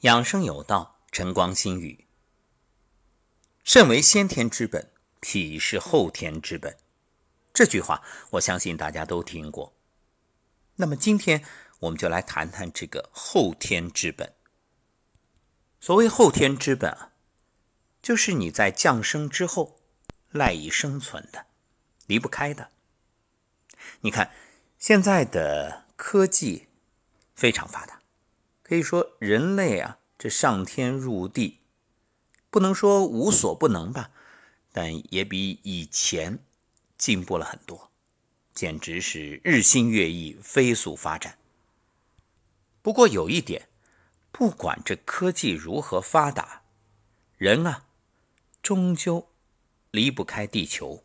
养生有道，晨光心语。肾为先天之本，脾是后天之本。这句话，我相信大家都听过。那么今天我们就来谈谈这个后天之本。所谓后天之本啊，就是你在降生之后赖以生存的、离不开的。你看现在的科技非常发达。可以说，人类啊，这上天入地，不能说无所不能吧，但也比以前进步了很多，简直是日新月异、飞速发展。不过有一点，不管这科技如何发达，人啊，终究离不开地球。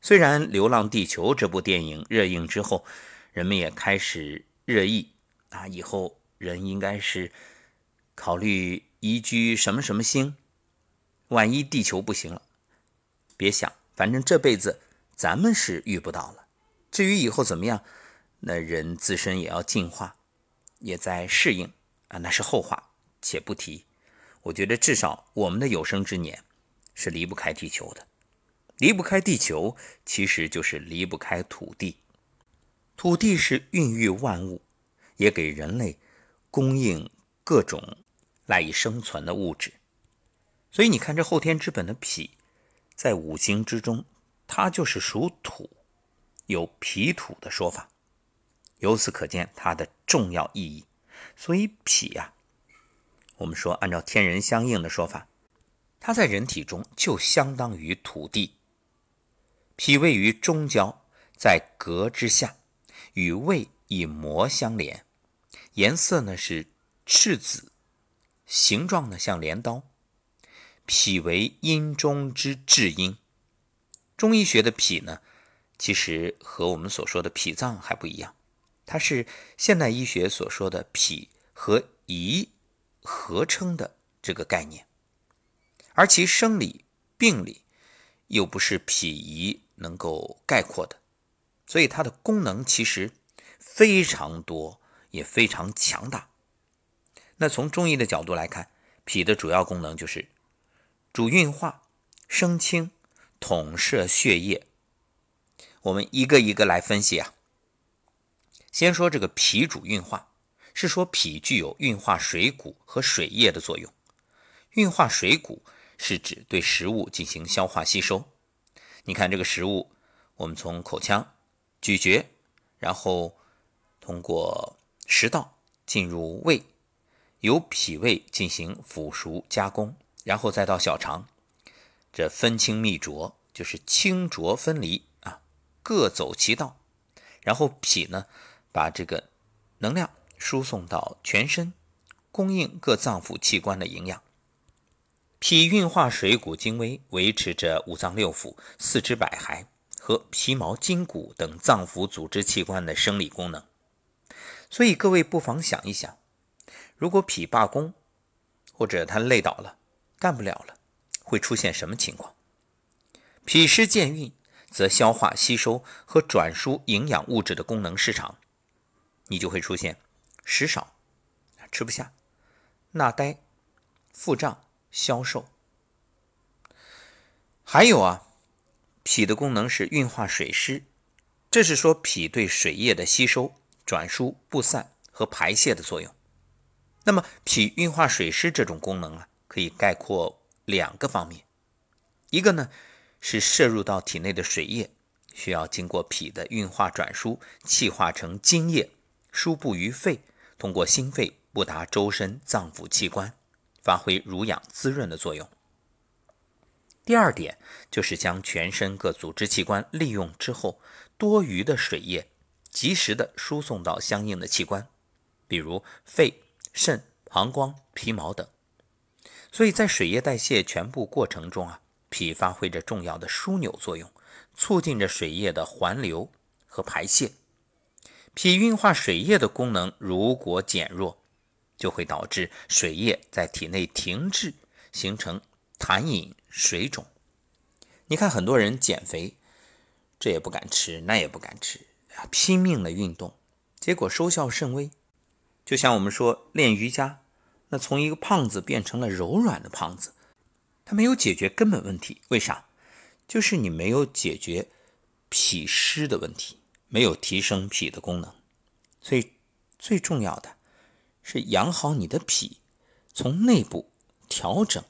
虽然《流浪地球》这部电影热映之后，人们也开始热议。啊，以后人应该是考虑移居什么什么星？万一地球不行了，别想，反正这辈子咱们是遇不到了。至于以后怎么样，那人自身也要进化，也在适应啊，那是后话，且不提。我觉得至少我们的有生之年是离不开地球的，离不开地球，其实就是离不开土地。土地是孕育万物。也给人类供应各种赖以生存的物质，所以你看，这后天之本的脾，在五行之中，它就是属土，有脾土的说法。由此可见它的重要意义。所以脾呀，我们说按照天人相应的说法，它在人体中就相当于土地。脾位于中焦，在膈之下，与胃。以膜相连，颜色呢是赤紫，形状呢像镰刀。脾为阴中之至阴。中医学的脾呢，其实和我们所说的脾脏还不一样，它是现代医学所说的脾和胰合称的这个概念，而其生理病理又不是脾胰能够概括的，所以它的功能其实。非常多，也非常强大。那从中医的角度来看，脾的主要功能就是主运化、生清、统摄血液。我们一个一个来分析啊。先说这个脾主运化，是说脾具有运化水谷和水液的作用。运化水谷是指对食物进行消化吸收。你看这个食物，我们从口腔咀嚼，然后。通过食道进入胃，由脾胃进行腐熟加工，然后再到小肠，这分清泌浊就是清浊分离啊，各走其道。然后脾呢，把这个能量输送到全身，供应各脏腑器官的营养。脾运化水谷精微，维持着五脏六腑、四肢百骸和皮毛筋骨等脏腑组织器官的生理功能。所以各位不妨想一想，如果脾罢工，或者他累倒了，干不了了，会出现什么情况？脾湿健运，则消化吸收和转输营养物质的功能失常，你就会出现食少、吃不下、纳呆、腹胀、消瘦。还有啊，脾的功能是运化水湿，这是说脾对水液的吸收。转输、布散和排泄的作用。那么，脾运化水湿这种功能啊，可以概括两个方面：一个呢是摄入到体内的水液，需要经过脾的运化转输，气化成津液，输布于肺，通过心肺布达周身脏腑器官，发挥濡养滋润的作用；第二点就是将全身各组织器官利用之后多余的水液。及时的输送到相应的器官，比如肺、肾、膀胱、皮毛等。所以在水液代谢全部过程中啊，脾发挥着重要的枢纽作用，促进着水液的环流和排泄。脾运化水液的功能如果减弱，就会导致水液在体内停滞，形成痰饮、水肿。你看很多人减肥，这也不敢吃，那也不敢吃。拼命的运动，结果收效甚微。就像我们说练瑜伽，那从一个胖子变成了柔软的胖子，它没有解决根本问题。为啥？就是你没有解决脾湿的问题，没有提升脾的功能。所以最重要的是养好你的脾，从内部调整、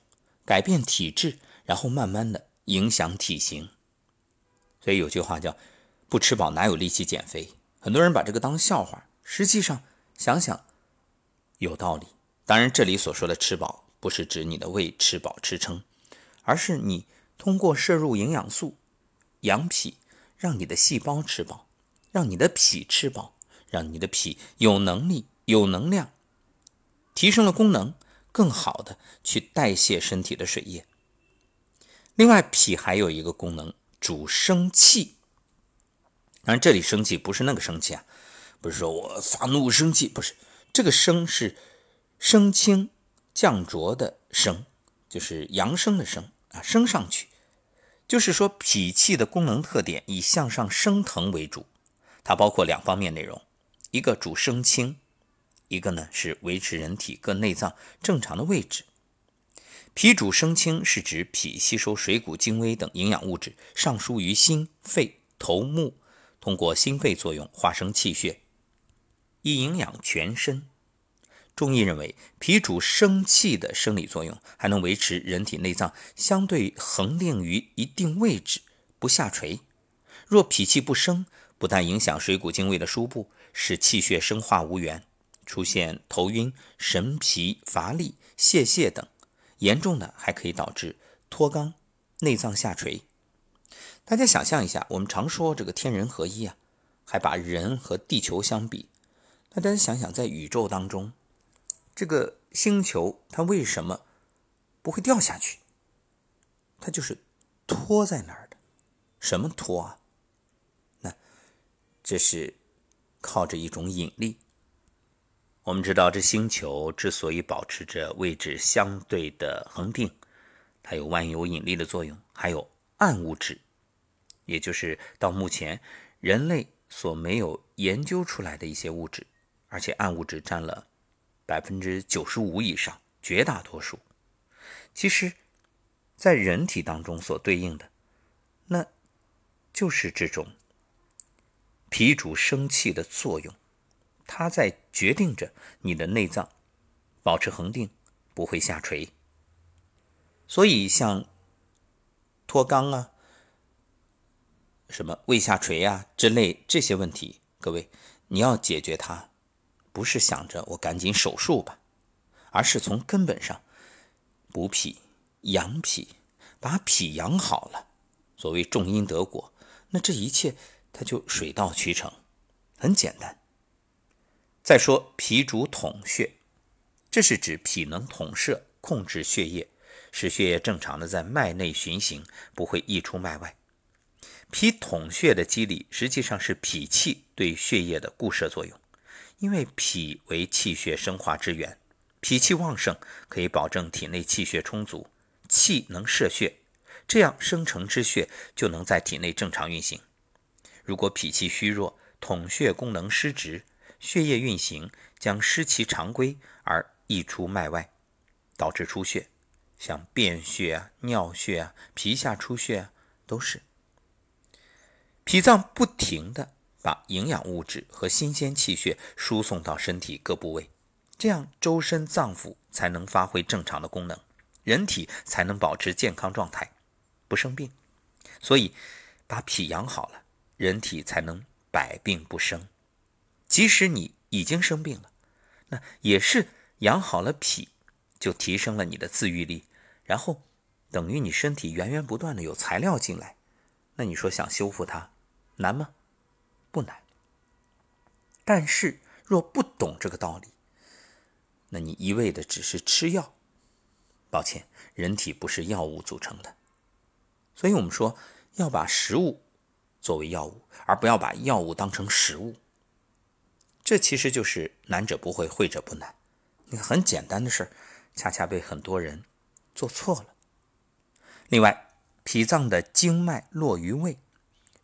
改变体质，然后慢慢的影响体型。所以有句话叫“不吃饱哪有力气减肥”，很多人把这个当笑话，实际上想想有道理。当然，这里所说的吃饱，不是指你的胃吃饱吃撑，而是你通过摄入营养素养脾，让你的细胞吃饱，让你的脾吃饱，让你的脾有能力、有能量，提升了功能，更好的去代谢身体的水液。另外，脾还有一个功能，主生气。当然，这里生气不是那个生气啊，不是说我发怒生气，不是这个生是。升清降浊的升，就是阳升的升啊，升上去，就是说脾气的功能特点以向上升腾为主，它包括两方面内容，一个主升清，一个呢是维持人体各内脏正常的位置。脾主升清是指脾吸收水谷精微等营养物质，上输于心肺头目，通过心肺作用化生气血，以营养全身。中医认为，脾主生气的生理作用，还能维持人体内脏相对恒定于一定位置，不下垂。若脾气不升，不但影响水谷精微的输布，使气血生化无源，出现头晕、神疲乏力、泄泻等，严重的还可以导致脱肛、内脏下垂。大家想象一下，我们常说这个天人合一啊，还把人和地球相比，那大家想想，在宇宙当中。这个星球它为什么不会掉下去？它就是托在那儿的。什么托啊？那这是靠着一种引力。我们知道，这星球之所以保持着位置相对的恒定，它有万有引力的作用，还有暗物质，也就是到目前人类所没有研究出来的一些物质，而且暗物质占了。百分之九十五以上，绝大多数，其实，在人体当中所对应的，那就是这种脾主生气的作用，它在决定着你的内脏保持恒定，不会下垂。所以，像脱肛啊、什么胃下垂啊之类这些问题，各位你要解决它。不是想着我赶紧手术吧，而是从根本上补脾、养脾，把脾养好了。所谓种因得果，那这一切它就水到渠成，很简单。再说脾主统血，这是指脾能统摄、控制血液，使血液正常的在脉内循行，不会溢出脉外。脾统血的机理，实际上是脾气对血液的固摄作用。因为脾为气血生化之源，脾气旺盛可以保证体内气血充足，气能摄血，这样生成之血就能在体内正常运行。如果脾气虚弱，统血功能失职，血液运行将失其常规而溢出脉外，导致出血，像便血啊、尿血啊、皮下出血啊，都是脾脏不停的。把营养物质和新鲜气血输送到身体各部位，这样周身脏腑才能发挥正常的功能，人体才能保持健康状态，不生病。所以，把脾养好了，人体才能百病不生。即使你已经生病了，那也是养好了脾，就提升了你的自愈力，然后等于你身体源源不断的有材料进来。那你说想修复它难吗？不难，但是若不懂这个道理，那你一味的只是吃药，抱歉，人体不是药物组成的，所以我们说要把食物作为药物，而不要把药物当成食物。这其实就是难者不会，会者不难。你，很简单的事儿，恰恰被很多人做错了。另外，脾脏的经脉络于胃。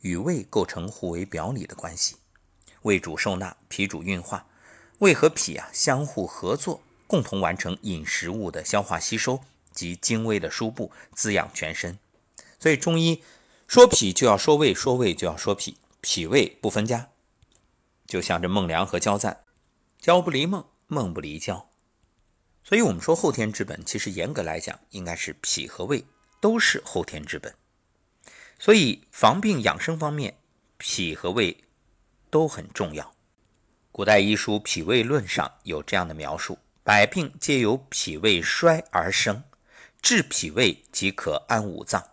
与胃构成互为表里的关系，胃主受纳，脾主运化，胃和脾啊相互合作，共同完成饮食物的消化吸收及精微的输布，滋养全身。所以中医说脾就要说胃，说胃就要说脾，脾胃不分家。就像这孟良和焦赞，焦不离孟，孟不离焦。所以我们说后天之本，其实严格来讲，应该是脾和胃都是后天之本。所以防病养生方面，脾和胃都很重要。古代医书《脾胃论》上有这样的描述：百病皆由脾胃衰而生，治脾胃即可安五脏。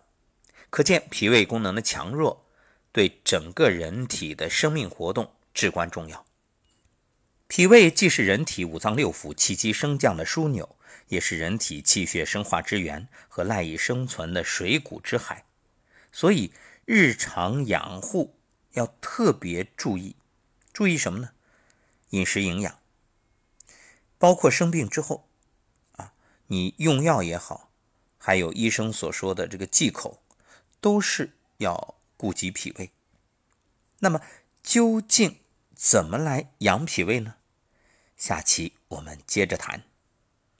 可见脾胃功能的强弱对整个人体的生命活动至关重要。脾胃既是人体五脏六腑气机升降的枢纽，也是人体气血生化之源和赖以生存的水谷之海。所以日常养护要特别注意，注意什么呢？饮食营养，包括生病之后，啊，你用药也好，还有医生所说的这个忌口，都是要顾及脾胃。那么究竟怎么来养脾胃呢？下期我们接着谈。